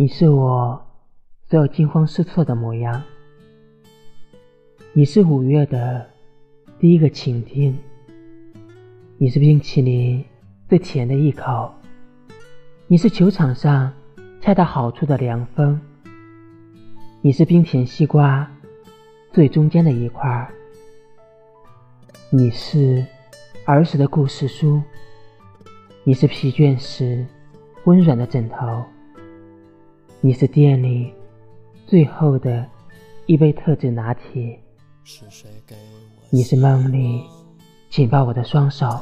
你是我所有惊慌失措的模样，你是五月的第一个晴天，你是冰淇淋最甜的一口，你是球场上恰到好处的凉风，你是冰甜西瓜最中间的一块，你是儿时的故事书，你是疲倦时温软的枕头。你是店里最后的一杯特制拿铁，你是梦里紧抱我的双手，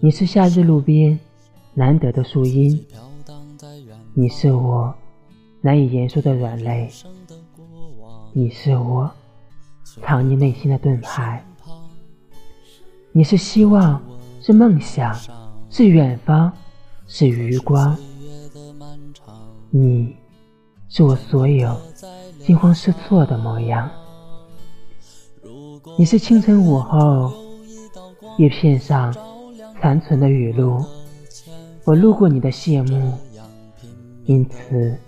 你是夏日路边难得的树荫，你是我难以言说的软肋，你是我藏匿内心的盾牌，你是希望，是梦想，是远方，是余光。你是我所有惊慌失措的模样。你是清晨午后叶片上残存的雨露，我路过你的谢幕，因此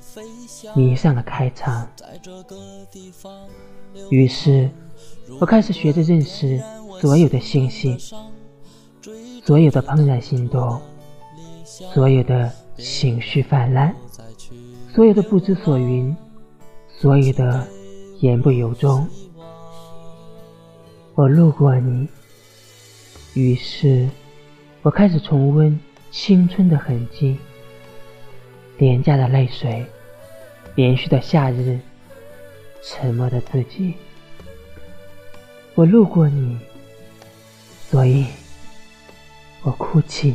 迷上了开场。于是，我开始学着认识所有的星星，所有的怦然心动，所有的情绪泛滥。所有的不知所云，所有的言不由衷，我路过你，于是我开始重温青春的痕迹，廉价的泪水，连续的夏日，沉默的自己。我路过你，所以我哭泣。